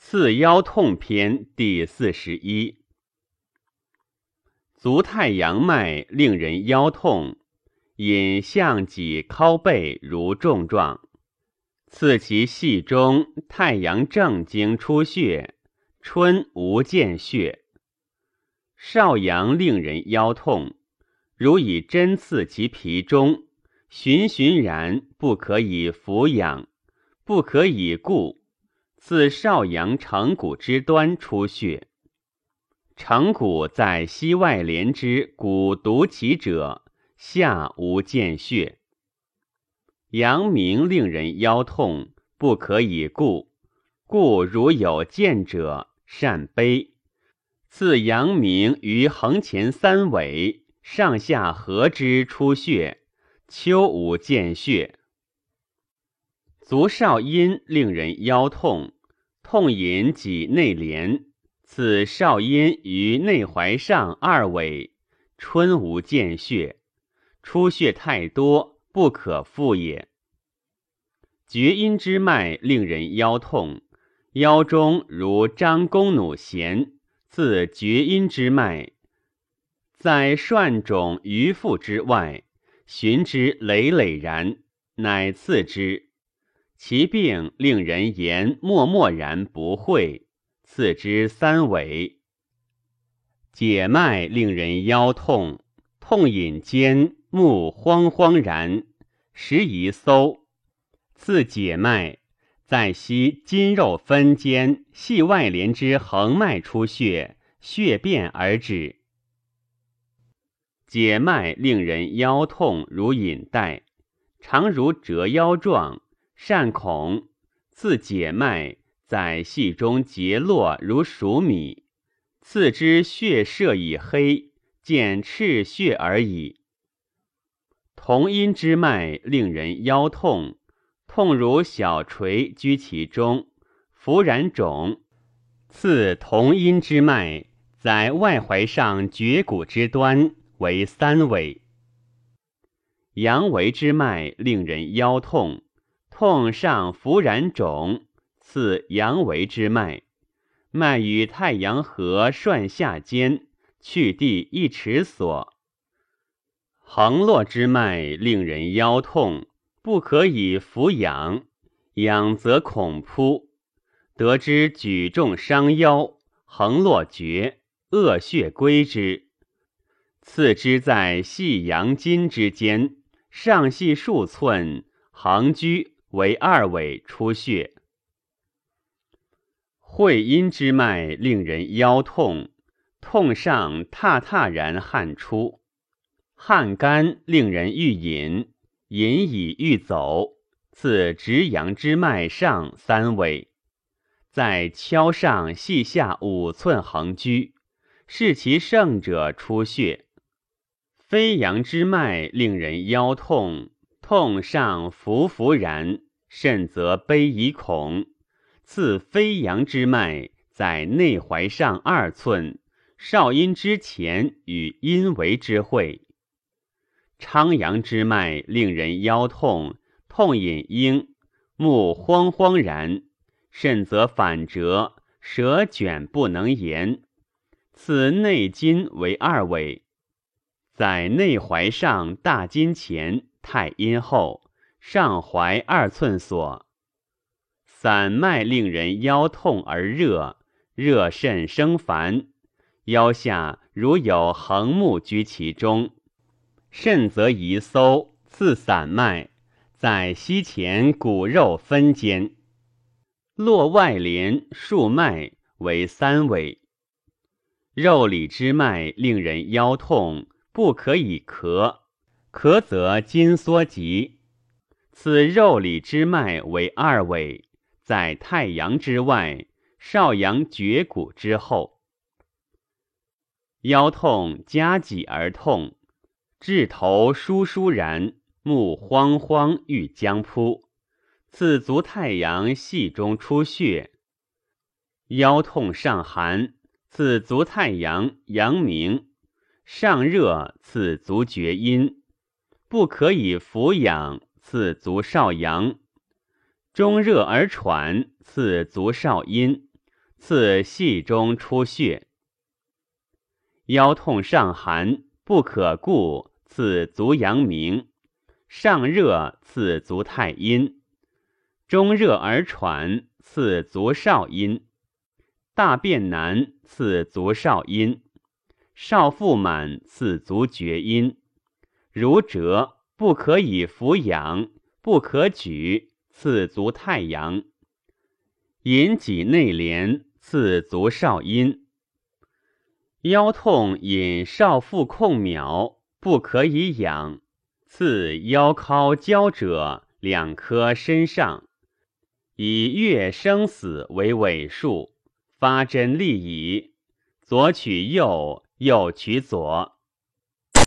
刺腰痛篇第四十一。足太阳脉令人腰痛，引项脊靠背如重状。刺其系中太阳正经出血，春无见血。少阳令人腰痛，如以针刺其皮中，循循然不可以俯仰，不可以固。自少阳成骨之端出血，成骨在膝外连之骨独起者，下无见血。阳明令人腰痛，不可以固，故如有见者，善悲。自阳明于横前三尾上下合之出血，秋无见血。足少阴令人腰痛，痛引脊内连，此少阴于内踝上二尾，春无见血，出血太多，不可复也。厥阴之脉令人腰痛，腰中如张弓弩弦，自厥阴之脉，在涮肿鱼腹之外，寻之累累然，乃刺之。其病令人言默默然不讳，次之三尾。解脉令人腰痛，痛引肩目慌慌然，时宜搜。次解脉，在膝筋肉分间系外连之横脉出血，血变而止。解脉令人腰痛如引带，常如折腰状。善恐，次解脉，在系中结络如熟米，次之血色已黑，见赤血而已。同阴之脉令人腰痛，痛如小锤居其中，弗然肿。次同阴之脉，在外踝上绝骨之端为三尾。阳维之脉令人腰痛。痛上浮然肿，次阳维之脉，脉与太阳合涮下间，去地一尺所。横络之脉令人腰痛，不可以俯仰，仰则恐扑。得知举重伤腰，横络绝，恶血归之。次之在细阳筋之间，上系数寸，横居。为二尾出血，会阴之脉令人腰痛，痛上踏踏然汗出，汗干令人欲饮，饮已欲走。自直阳之脉上三尾，在跷上系下五寸横居，视其盛者出血。飞阳之脉令人腰痛。痛上浮浮然，甚则悲以恐。次飞扬之脉在内踝上二寸，少阴之前与阴维之会。昌阳之脉令人腰痛，痛引应，目慌慌然，甚则反折，舌卷不能言。此内筋为二尾，在内踝上大筋前。太阴后上怀二寸所，散脉令人腰痛而热，热甚生烦。腰下如有横木居其中，甚则宜搜刺散脉，在膝前骨肉分间，络外连数脉为三尾。肉里之脉令人腰痛，不可以咳。咳则筋缩急，此肉里之脉为二尾，在太阳之外，少阳绝骨之后。腰痛夹脊而痛，至头疏疏然，目慌慌欲将扑，此足太阳系中出血。腰痛上寒，此足太阳阳明，上热，此足厥阴。不可以俯仰，刺足少阳；中热而喘，刺足少阴；刺系中出血。腰痛上寒，不可固，刺足阳明；上热，刺足太阴；中热而喘，刺足少阴；大便难，刺足少阴；少腹满，刺足厥阴。如折，不可以扶养，不可举，次足太阳；引脊内廉，次足少阴。腰痛引少腹控秒，不可以养，次腰尻交者，两颗身上，以月生死为尾数，发针利矣。左取右，右取左。